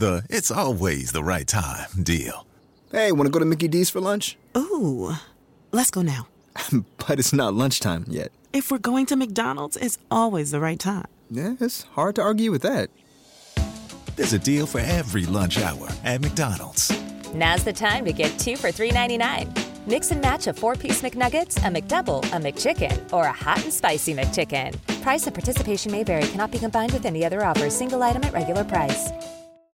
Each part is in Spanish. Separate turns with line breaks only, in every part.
The it's always the right time deal.
Hey, want to go to Mickey D's for lunch?
Ooh, let's go now.
but it's not lunchtime yet.
If we're going to McDonald's, it's always the right time.
Yeah, it's hard to argue with that.
There's a deal for every lunch hour at McDonald's.
Now's the time to get two for $3.99. Mix and match a four piece McNuggets, a McDouble, a McChicken, or a hot and spicy McChicken. Price and participation may vary, cannot be combined with any other offer, single item at regular price.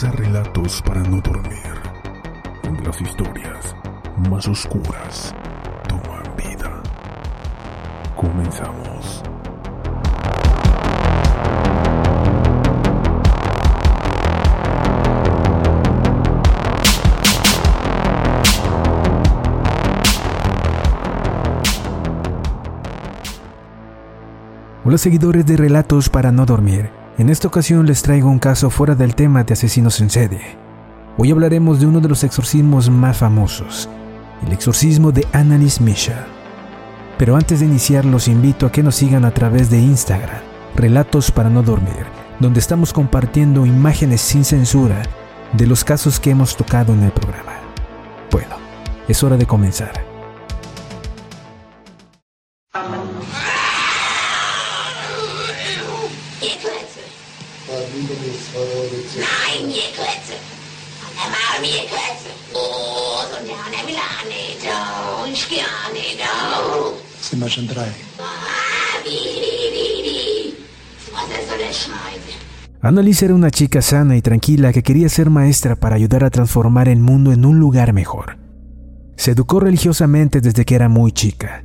Relatos para no dormir, donde las historias más oscuras toman vida. Comenzamos.
Hola seguidores de Relatos para no dormir. En esta ocasión les traigo un caso fuera del tema de asesinos en serie. Hoy hablaremos de uno de los exorcismos más famosos, el exorcismo de Annalise Michel. Pero antes de iniciar los invito a que nos sigan a través de Instagram, Relatos para no dormir, donde estamos compartiendo imágenes sin censura de los casos que hemos tocado en el programa. Bueno, es hora de comenzar.
So der Schneide?
Annalise era una chica sana y tranquila que quería ser maestra para ayudar a transformar el mundo en un lugar mejor. Se educó religiosamente desde que era muy chica.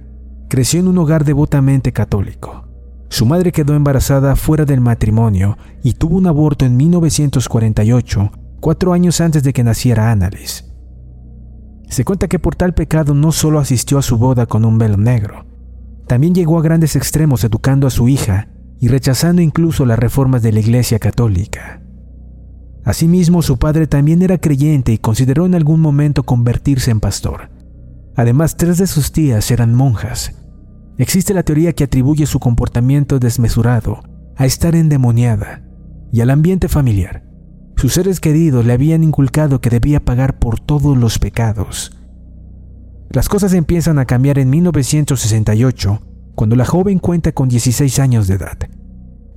Creció en un hogar devotamente católico. Su madre quedó embarazada fuera del matrimonio y tuvo un aborto en 1948, cuatro años antes de que naciera Annalise. Se cuenta que por tal pecado no solo asistió a su boda con un velo negro, también llegó a grandes extremos educando a su hija y rechazando incluso las reformas de la Iglesia Católica. Asimismo, su padre también era creyente y consideró en algún momento convertirse en pastor. Además, tres de sus tías eran monjas. Existe la teoría que atribuye su comportamiento desmesurado a estar endemoniada y al ambiente familiar. Sus seres queridos le habían inculcado que debía pagar por todos los pecados. Las cosas empiezan a cambiar en 1968, cuando la joven cuenta con 16 años de edad.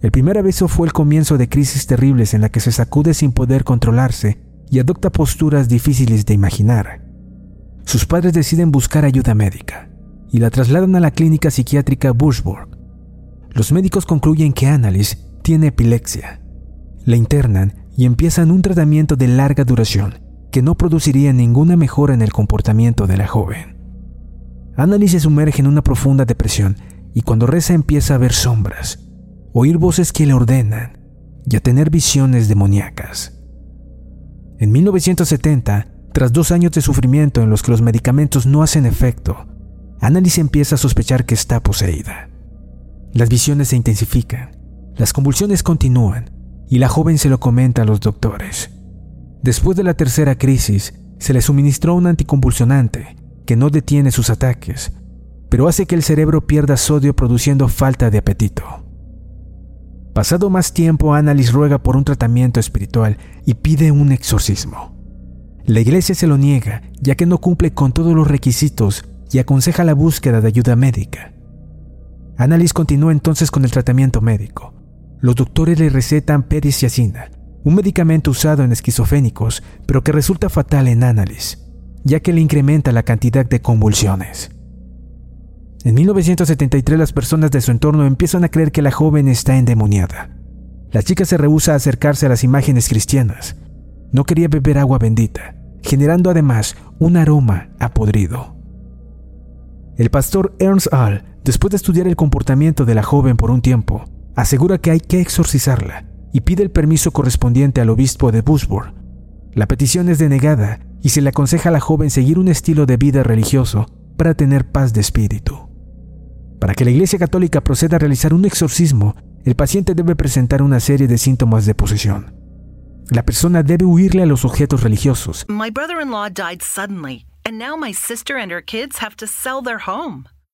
El primer aviso fue el comienzo de crisis terribles en la que se sacude sin poder controlarse y adopta posturas difíciles de imaginar. Sus padres deciden buscar ayuda médica y la trasladan a la clínica psiquiátrica Bushburg. Los médicos concluyen que Annalise tiene epilepsia. La internan y empiezan un tratamiento de larga duración que no produciría ninguna mejora en el comportamiento de la joven. Annalise se sumerge en una profunda depresión y cuando reza empieza a ver sombras, oír voces que le ordenan y a tener visiones demoníacas. En 1970, tras dos años de sufrimiento en los que los medicamentos no hacen efecto, Annalise empieza a sospechar que está poseída. Las visiones se intensifican, las convulsiones continúan y la joven se lo comenta a los doctores. Después de la tercera crisis, se le suministró un anticonvulsionante que no detiene sus ataques, pero hace que el cerebro pierda sodio produciendo falta de apetito. Pasado más tiempo, Annalise ruega por un tratamiento espiritual y pide un exorcismo. La iglesia se lo niega, ya que no cumple con todos los requisitos y aconseja la búsqueda de ayuda médica. Annalise continúa entonces con el tratamiento médico. Los doctores le recetan periciacina, un medicamento usado en esquizofénicos, pero que resulta fatal en Annalise, ya que le incrementa la cantidad de convulsiones. En 1973 las personas de su entorno empiezan a creer que la joven está endemoniada. La chica se rehúsa a acercarse a las imágenes cristianas. No quería beber agua bendita, generando además un aroma a podrido. El pastor Ernst All, después de estudiar el comportamiento de la joven por un tiempo, asegura que hay que exorcizarla y pide el permiso correspondiente al obispo de Busburg. La petición es denegada y se le aconseja a la joven seguir un estilo de vida religioso para tener paz de espíritu. Para que la Iglesia Católica proceda a realizar un exorcismo, el paciente debe presentar una serie de síntomas de posesión. La persona debe huirle a los objetos religiosos.
My brother in law died suddenly, and now my sister and her kids have to sell their home.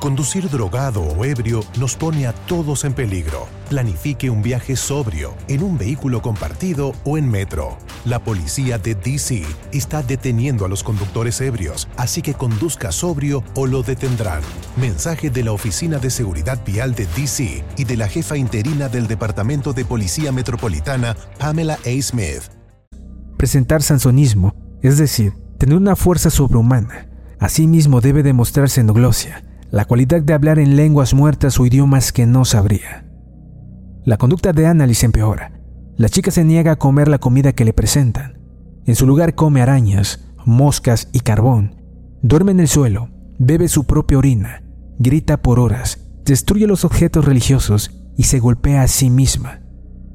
Conducir drogado o ebrio nos pone a todos en peligro. Planifique un viaje sobrio, en un vehículo compartido o en metro. La policía de DC está deteniendo a los conductores ebrios, así que conduzca sobrio o lo detendrán. Mensaje de la Oficina de Seguridad Vial de DC y de la jefa interina del Departamento de Policía Metropolitana, Pamela A. Smith.
Presentar sansonismo, es decir, tener una fuerza sobrehumana. Asimismo debe demostrarse enoglosia, la cualidad de hablar en lenguas muertas o idiomas que no sabría. La conducta de Annalise empeora. La chica se niega a comer la comida que le presentan. En su lugar come arañas, moscas y carbón. Duerme en el suelo, bebe su propia orina, grita por horas, destruye los objetos religiosos y se golpea a sí misma.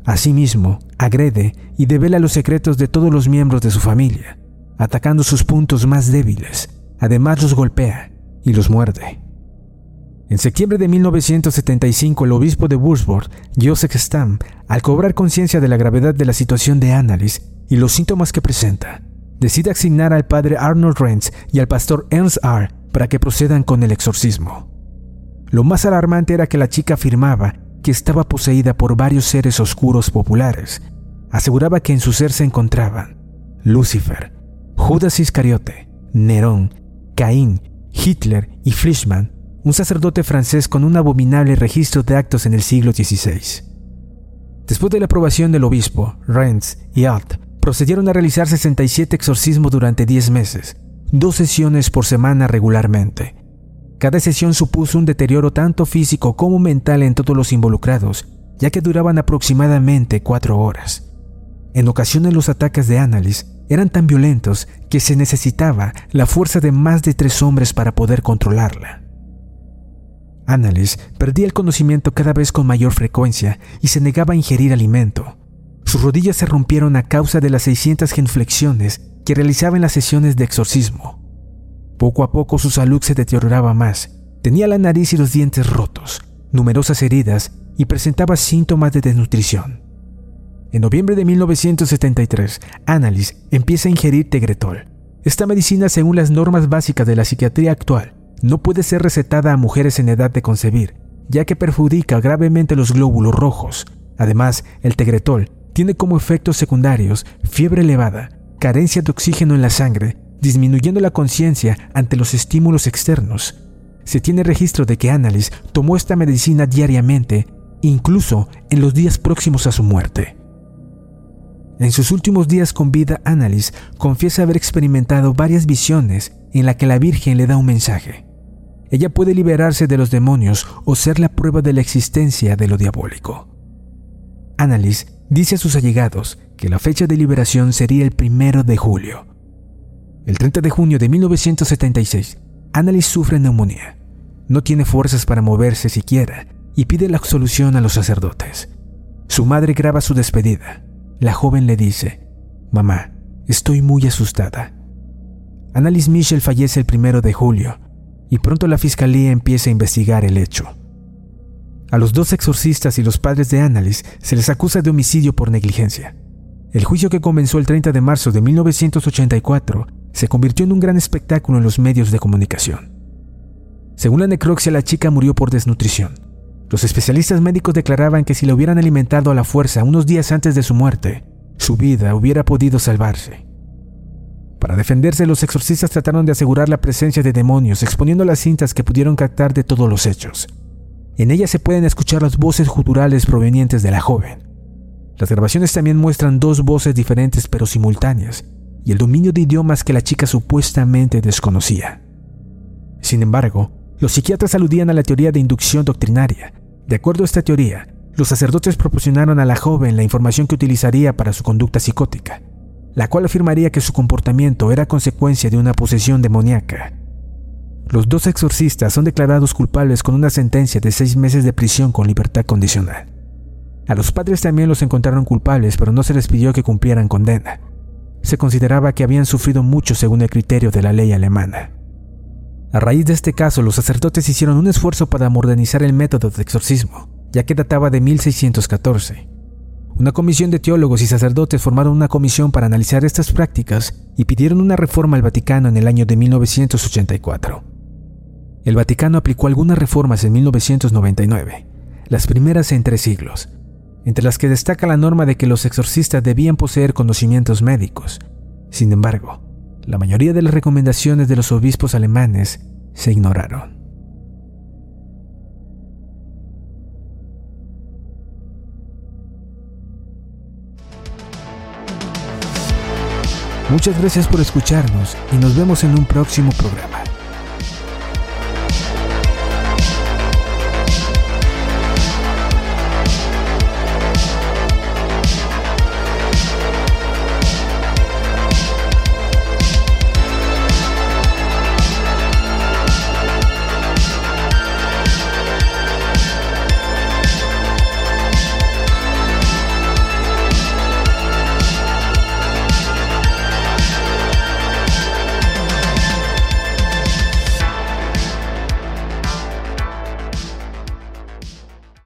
Asimismo, agrede y devela los secretos de todos los miembros de su familia, atacando sus puntos más débiles. Además los golpea y los muerde. En septiembre de 1975, el obispo de Würzburg, Joseph Stamm, al cobrar conciencia de la gravedad de la situación de Annalise y los síntomas que presenta, decide asignar al padre Arnold Renz y al pastor Ernst R. para que procedan con el exorcismo. Lo más alarmante era que la chica afirmaba que estaba poseída por varios seres oscuros populares. Aseguraba que en su ser se encontraban Lucifer, Judas Iscariote, Nerón, Caín, Hitler y Fleischmann, un sacerdote francés con un abominable registro de actos en el siglo XVI. Después de la aprobación del obispo, Renz y Alt procedieron a realizar 67 exorcismos durante 10 meses, dos sesiones por semana regularmente. Cada sesión supuso un deterioro tanto físico como mental en todos los involucrados, ya que duraban aproximadamente cuatro horas. En ocasiones los ataques de Annalise eran tan violentos que se necesitaba la fuerza de más de tres hombres para poder controlarla. Annalise perdía el conocimiento cada vez con mayor frecuencia y se negaba a ingerir alimento. Sus rodillas se rompieron a causa de las 600 genuflexiones que realizaba en las sesiones de exorcismo. Poco a poco su salud se deterioraba más. Tenía la nariz y los dientes rotos, numerosas heridas y presentaba síntomas de desnutrición. En noviembre de 1973, Annalise empieza a ingerir Tegretol. Esta medicina, según las normas básicas de la psiquiatría actual, no puede ser recetada a mujeres en edad de concebir, ya que perjudica gravemente los glóbulos rojos. Además, el Tegretol tiene como efectos secundarios fiebre elevada, carencia de oxígeno en la sangre, disminuyendo la conciencia ante los estímulos externos. Se tiene registro de que Annalise tomó esta medicina diariamente, incluso en los días próximos a su muerte. En sus últimos días con vida, Annalise confiesa haber experimentado varias visiones en la que la Virgen le da un mensaje. Ella puede liberarse de los demonios o ser la prueba de la existencia de lo diabólico. Annalise dice a sus allegados que la fecha de liberación sería el primero de julio. El 30 de junio de 1976, Annalise sufre neumonía. No tiene fuerzas para moverse siquiera y pide la absolución a los sacerdotes. Su madre graba su despedida. La joven le dice, Mamá, estoy muy asustada. Annalise Michel fallece el primero de julio y pronto la fiscalía empieza a investigar el hecho. A los dos exorcistas y los padres de Annalise se les acusa de homicidio por negligencia. El juicio que comenzó el 30 de marzo de 1984 se convirtió en un gran espectáculo en los medios de comunicación. Según la necropsia, la chica murió por desnutrición. Los especialistas médicos declaraban que si la hubieran alimentado a la fuerza unos días antes de su muerte, su vida hubiera podido salvarse. Para defenderse, los exorcistas trataron de asegurar la presencia de demonios, exponiendo las cintas que pudieron captar de todos los hechos. En ellas se pueden escuchar las voces guturales provenientes de la joven. Las grabaciones también muestran dos voces diferentes pero simultáneas, y el dominio de idiomas que la chica supuestamente desconocía. Sin embargo, los psiquiatras aludían a la teoría de inducción doctrinaria, de acuerdo a esta teoría, los sacerdotes proporcionaron a la joven la información que utilizaría para su conducta psicótica, la cual afirmaría que su comportamiento era consecuencia de una posesión demoníaca. Los dos exorcistas son declarados culpables con una sentencia de seis meses de prisión con libertad condicional. A los padres también los encontraron culpables, pero no se les pidió que cumplieran condena. Se consideraba que habían sufrido mucho según el criterio de la ley alemana. A raíz de este caso, los sacerdotes hicieron un esfuerzo para modernizar el método de exorcismo, ya que databa de 1614. Una comisión de teólogos y sacerdotes formaron una comisión para analizar estas prácticas y pidieron una reforma al Vaticano en el año de 1984. El Vaticano aplicó algunas reformas en 1999, las primeras en tres siglos, entre las que destaca la norma de que los exorcistas debían poseer conocimientos médicos. Sin embargo, la mayoría de las recomendaciones de los obispos alemanes se ignoraron. Muchas gracias por escucharnos y nos vemos en un próximo programa.